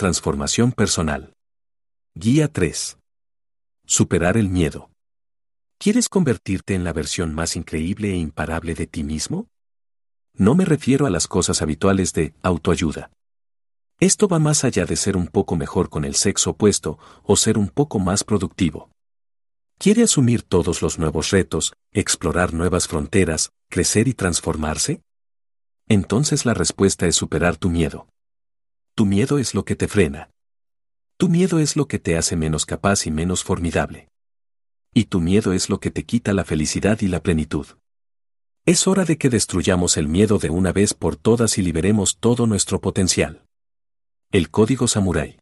transformación personal. Guía 3. Superar el miedo. ¿Quieres convertirte en la versión más increíble e imparable de ti mismo? No me refiero a las cosas habituales de autoayuda. Esto va más allá de ser un poco mejor con el sexo opuesto o ser un poco más productivo. ¿Quiere asumir todos los nuevos retos, explorar nuevas fronteras, crecer y transformarse? Entonces la respuesta es superar tu miedo. Tu miedo es lo que te frena. Tu miedo es lo que te hace menos capaz y menos formidable. Y tu miedo es lo que te quita la felicidad y la plenitud. Es hora de que destruyamos el miedo de una vez por todas y liberemos todo nuestro potencial. El código samurái.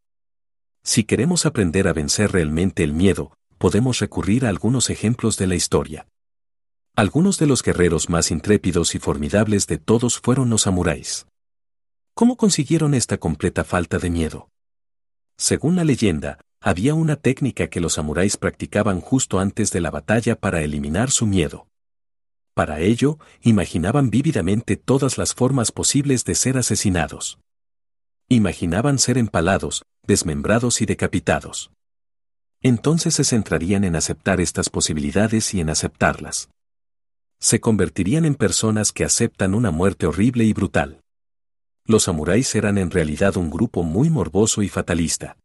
Si queremos aprender a vencer realmente el miedo, podemos recurrir a algunos ejemplos de la historia. Algunos de los guerreros más intrépidos y formidables de todos fueron los samuráis. ¿Cómo consiguieron esta completa falta de miedo? Según la leyenda, había una técnica que los samuráis practicaban justo antes de la batalla para eliminar su miedo. Para ello, imaginaban vívidamente todas las formas posibles de ser asesinados. Imaginaban ser empalados, desmembrados y decapitados. Entonces se centrarían en aceptar estas posibilidades y en aceptarlas. Se convertirían en personas que aceptan una muerte horrible y brutal. Los samuráis eran en realidad un grupo muy morboso y fatalista.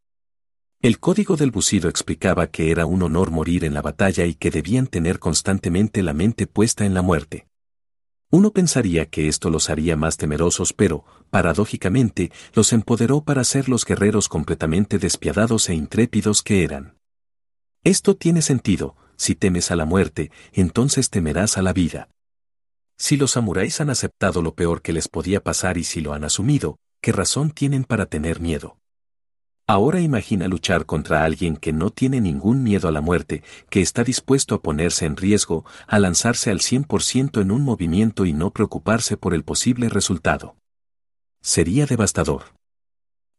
El código del bucido explicaba que era un honor morir en la batalla y que debían tener constantemente la mente puesta en la muerte. Uno pensaría que esto los haría más temerosos, pero, paradójicamente, los empoderó para ser los guerreros completamente despiadados e intrépidos que eran. Esto tiene sentido, si temes a la muerte, entonces temerás a la vida. Si los samuráis han aceptado lo peor que les podía pasar y si lo han asumido, ¿qué razón tienen para tener miedo? Ahora imagina luchar contra alguien que no tiene ningún miedo a la muerte, que está dispuesto a ponerse en riesgo, a lanzarse al 100% en un movimiento y no preocuparse por el posible resultado. Sería devastador.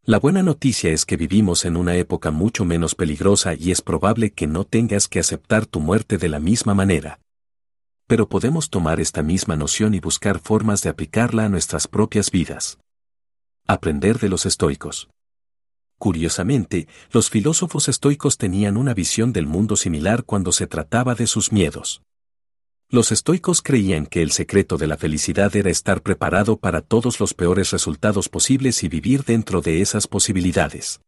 La buena noticia es que vivimos en una época mucho menos peligrosa y es probable que no tengas que aceptar tu muerte de la misma manera. Pero podemos tomar esta misma noción y buscar formas de aplicarla a nuestras propias vidas. Aprender de los estoicos. Curiosamente, los filósofos estoicos tenían una visión del mundo similar cuando se trataba de sus miedos. Los estoicos creían que el secreto de la felicidad era estar preparado para todos los peores resultados posibles y vivir dentro de esas posibilidades.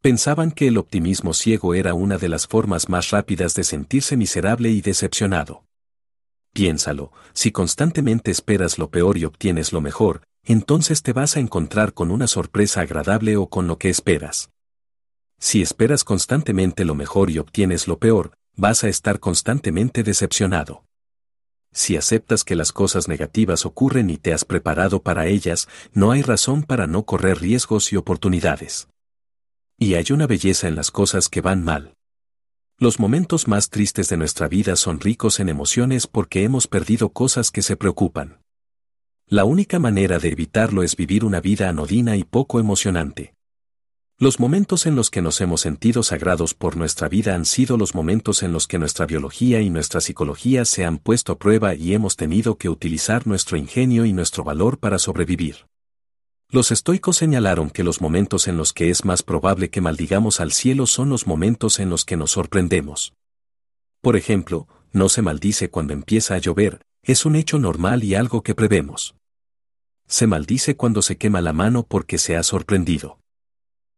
Pensaban que el optimismo ciego era una de las formas más rápidas de sentirse miserable y decepcionado. Piénsalo, si constantemente esperas lo peor y obtienes lo mejor, entonces te vas a encontrar con una sorpresa agradable o con lo que esperas. Si esperas constantemente lo mejor y obtienes lo peor, vas a estar constantemente decepcionado. Si aceptas que las cosas negativas ocurren y te has preparado para ellas, no hay razón para no correr riesgos y oportunidades. Y hay una belleza en las cosas que van mal. Los momentos más tristes de nuestra vida son ricos en emociones porque hemos perdido cosas que se preocupan. La única manera de evitarlo es vivir una vida anodina y poco emocionante. Los momentos en los que nos hemos sentido sagrados por nuestra vida han sido los momentos en los que nuestra biología y nuestra psicología se han puesto a prueba y hemos tenido que utilizar nuestro ingenio y nuestro valor para sobrevivir. Los estoicos señalaron que los momentos en los que es más probable que maldigamos al cielo son los momentos en los que nos sorprendemos. Por ejemplo, no se maldice cuando empieza a llover, es un hecho normal y algo que prevemos. Se maldice cuando se quema la mano porque se ha sorprendido.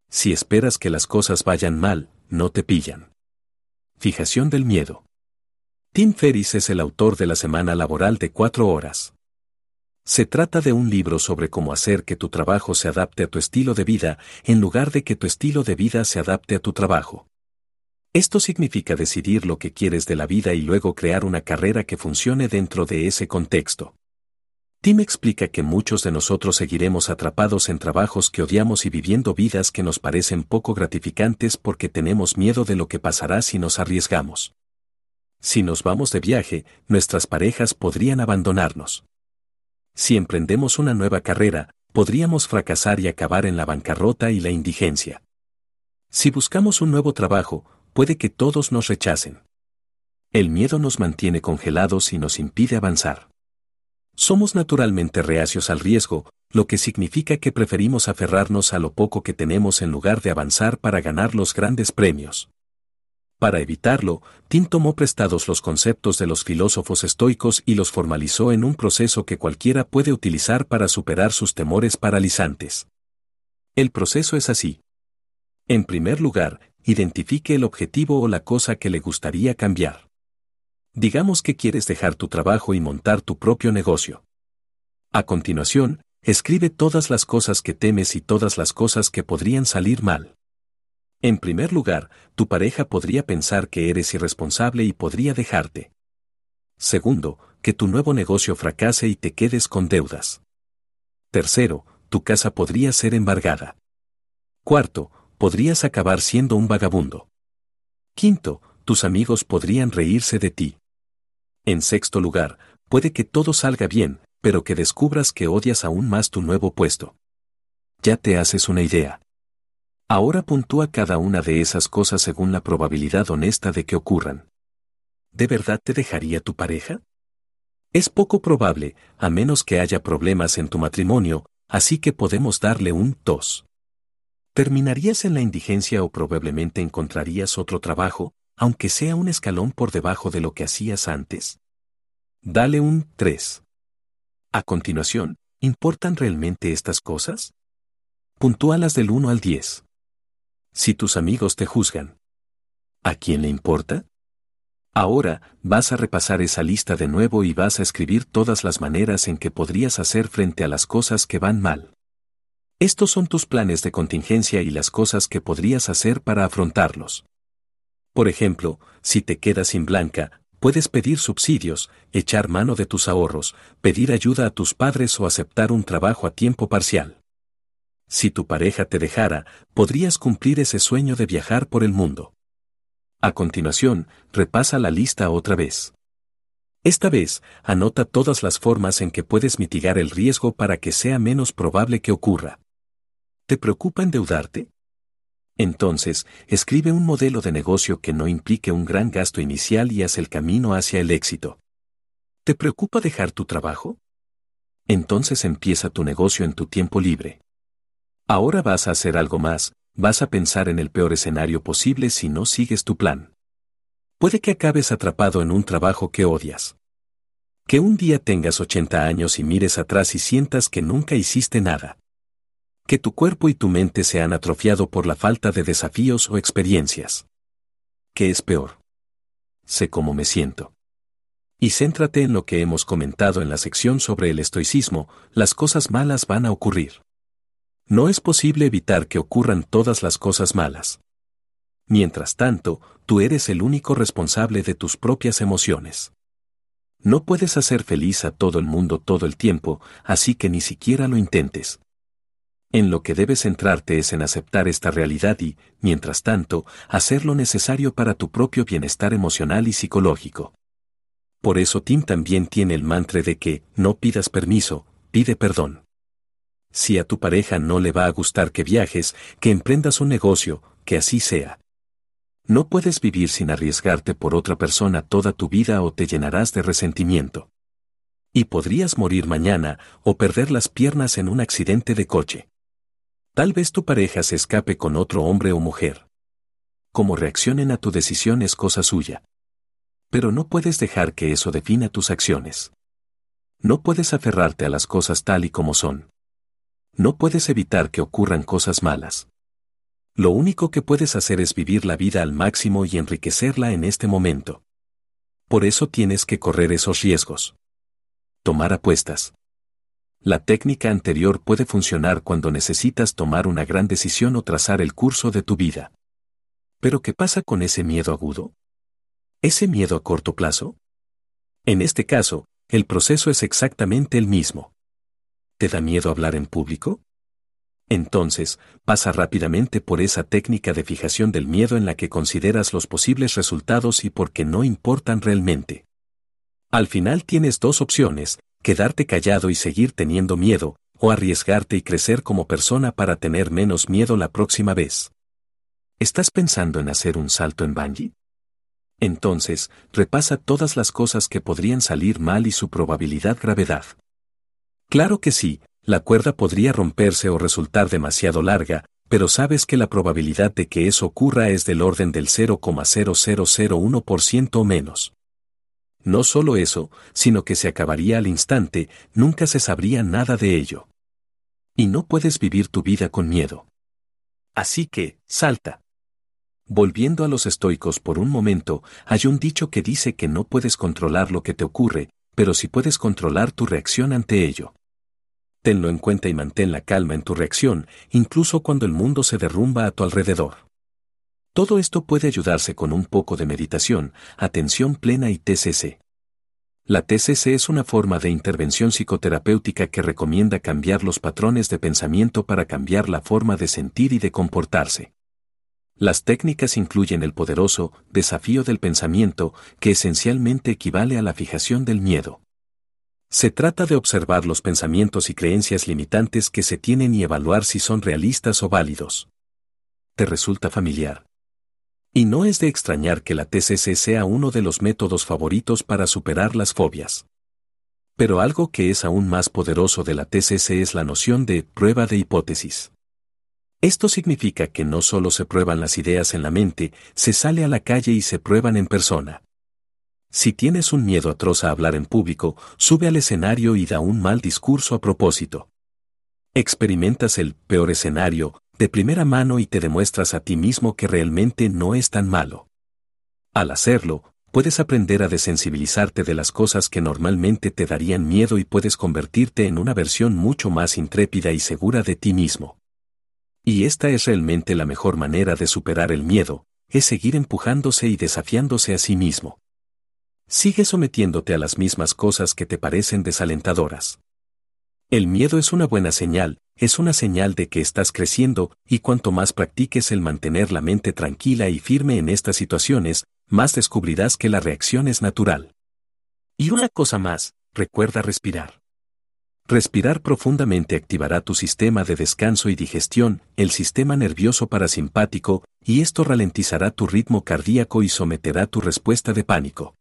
Si esperas que las cosas vayan mal, no te pillan. Fijación del miedo. Tim Ferriss es el autor de la semana laboral de cuatro horas. Se trata de un libro sobre cómo hacer que tu trabajo se adapte a tu estilo de vida, en lugar de que tu estilo de vida se adapte a tu trabajo. Esto significa decidir lo que quieres de la vida y luego crear una carrera que funcione dentro de ese contexto. Tim explica que muchos de nosotros seguiremos atrapados en trabajos que odiamos y viviendo vidas que nos parecen poco gratificantes porque tenemos miedo de lo que pasará si nos arriesgamos. Si nos vamos de viaje, nuestras parejas podrían abandonarnos. Si emprendemos una nueva carrera, podríamos fracasar y acabar en la bancarrota y la indigencia. Si buscamos un nuevo trabajo, puede que todos nos rechacen. El miedo nos mantiene congelados y nos impide avanzar. Somos naturalmente reacios al riesgo, lo que significa que preferimos aferrarnos a lo poco que tenemos en lugar de avanzar para ganar los grandes premios. Para evitarlo, Tim tomó prestados los conceptos de los filósofos estoicos y los formalizó en un proceso que cualquiera puede utilizar para superar sus temores paralizantes. El proceso es así. En primer lugar, identifique el objetivo o la cosa que le gustaría cambiar. Digamos que quieres dejar tu trabajo y montar tu propio negocio. A continuación, escribe todas las cosas que temes y todas las cosas que podrían salir mal. En primer lugar, tu pareja podría pensar que eres irresponsable y podría dejarte. Segundo, que tu nuevo negocio fracase y te quedes con deudas. Tercero, tu casa podría ser embargada. Cuarto, podrías acabar siendo un vagabundo. Quinto, tus amigos podrían reírse de ti. En sexto lugar, puede que todo salga bien, pero que descubras que odias aún más tu nuevo puesto. Ya te haces una idea. Ahora puntúa cada una de esas cosas según la probabilidad honesta de que ocurran. ¿De verdad te dejaría tu pareja? Es poco probable, a menos que haya problemas en tu matrimonio, así que podemos darle un tos. ¿Terminarías en la indigencia o probablemente encontrarías otro trabajo, aunque sea un escalón por debajo de lo que hacías antes? Dale un 3. A continuación, ¿importan realmente estas cosas? Puntúalas del 1 al 10 si tus amigos te juzgan. ¿A quién le importa? Ahora, vas a repasar esa lista de nuevo y vas a escribir todas las maneras en que podrías hacer frente a las cosas que van mal. Estos son tus planes de contingencia y las cosas que podrías hacer para afrontarlos. Por ejemplo, si te quedas sin blanca, puedes pedir subsidios, echar mano de tus ahorros, pedir ayuda a tus padres o aceptar un trabajo a tiempo parcial. Si tu pareja te dejara, podrías cumplir ese sueño de viajar por el mundo. A continuación, repasa la lista otra vez. Esta vez, anota todas las formas en que puedes mitigar el riesgo para que sea menos probable que ocurra. ¿Te preocupa endeudarte? Entonces, escribe un modelo de negocio que no implique un gran gasto inicial y haz el camino hacia el éxito. ¿Te preocupa dejar tu trabajo? Entonces empieza tu negocio en tu tiempo libre. Ahora vas a hacer algo más, vas a pensar en el peor escenario posible si no sigues tu plan. Puede que acabes atrapado en un trabajo que odias. Que un día tengas 80 años y mires atrás y sientas que nunca hiciste nada. Que tu cuerpo y tu mente se han atrofiado por la falta de desafíos o experiencias. ¿Qué es peor? Sé cómo me siento. Y céntrate en lo que hemos comentado en la sección sobre el estoicismo, las cosas malas van a ocurrir. No es posible evitar que ocurran todas las cosas malas. Mientras tanto, tú eres el único responsable de tus propias emociones. No puedes hacer feliz a todo el mundo todo el tiempo, así que ni siquiera lo intentes. En lo que debes centrarte es en aceptar esta realidad y, mientras tanto, hacer lo necesario para tu propio bienestar emocional y psicológico. Por eso Tim también tiene el mantra de que, no pidas permiso, pide perdón. Si a tu pareja no le va a gustar que viajes, que emprendas un negocio, que así sea. No puedes vivir sin arriesgarte por otra persona toda tu vida o te llenarás de resentimiento. Y podrías morir mañana o perder las piernas en un accidente de coche. Tal vez tu pareja se escape con otro hombre o mujer. Como reaccionen a tu decisión es cosa suya. Pero no puedes dejar que eso defina tus acciones. No puedes aferrarte a las cosas tal y como son. No puedes evitar que ocurran cosas malas. Lo único que puedes hacer es vivir la vida al máximo y enriquecerla en este momento. Por eso tienes que correr esos riesgos. Tomar apuestas. La técnica anterior puede funcionar cuando necesitas tomar una gran decisión o trazar el curso de tu vida. Pero ¿qué pasa con ese miedo agudo? ¿Ese miedo a corto plazo? En este caso, el proceso es exactamente el mismo. ¿Te da miedo hablar en público? Entonces, pasa rápidamente por esa técnica de fijación del miedo en la que consideras los posibles resultados y por qué no importan realmente. Al final tienes dos opciones, quedarte callado y seguir teniendo miedo, o arriesgarte y crecer como persona para tener menos miedo la próxima vez. ¿Estás pensando en hacer un salto en bungee? Entonces, repasa todas las cosas que podrían salir mal y su probabilidad gravedad. Claro que sí, La cuerda podría romperse o resultar demasiado larga, pero sabes que la probabilidad de que eso ocurra es del orden del 0,0001% o menos. No solo eso, sino que se acabaría al instante, nunca se sabría nada de ello. Y no puedes vivir tu vida con miedo. Así que, salta. Volviendo a los estoicos por un momento, hay un dicho que dice que no puedes controlar lo que te ocurre, pero sí puedes controlar tu reacción ante ello. Tenlo en cuenta y mantén la calma en tu reacción, incluso cuando el mundo se derrumba a tu alrededor. Todo esto puede ayudarse con un poco de meditación, atención plena y TCC. La TCC es una forma de intervención psicoterapéutica que recomienda cambiar los patrones de pensamiento para cambiar la forma de sentir y de comportarse. Las técnicas incluyen el poderoso desafío del pensamiento, que esencialmente equivale a la fijación del miedo. Se trata de observar los pensamientos y creencias limitantes que se tienen y evaluar si son realistas o válidos. ¿Te resulta familiar? Y no es de extrañar que la TCC sea uno de los métodos favoritos para superar las fobias. Pero algo que es aún más poderoso de la TCC es la noción de prueba de hipótesis. Esto significa que no solo se prueban las ideas en la mente, se sale a la calle y se prueban en persona. Si tienes un miedo atroz a hablar en público, sube al escenario y da un mal discurso a propósito. Experimentas el peor escenario, de primera mano y te demuestras a ti mismo que realmente no es tan malo. Al hacerlo, puedes aprender a desensibilizarte de las cosas que normalmente te darían miedo y puedes convertirte en una versión mucho más intrépida y segura de ti mismo. Y esta es realmente la mejor manera de superar el miedo, es seguir empujándose y desafiándose a sí mismo. Sigue sometiéndote a las mismas cosas que te parecen desalentadoras. El miedo es una buena señal, es una señal de que estás creciendo, y cuanto más practiques el mantener la mente tranquila y firme en estas situaciones, más descubrirás que la reacción es natural. Y una cosa más, recuerda respirar. Respirar profundamente activará tu sistema de descanso y digestión, el sistema nervioso parasimpático, y esto ralentizará tu ritmo cardíaco y someterá tu respuesta de pánico.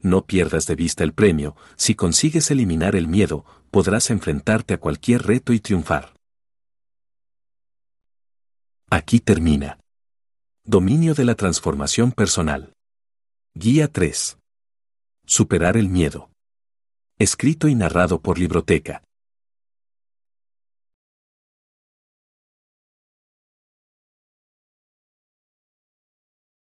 No pierdas de vista el premio, si consigues eliminar el miedo, podrás enfrentarte a cualquier reto y triunfar. Aquí termina. Dominio de la transformación personal. Guía 3. Superar el miedo. Escrito y narrado por Libroteca.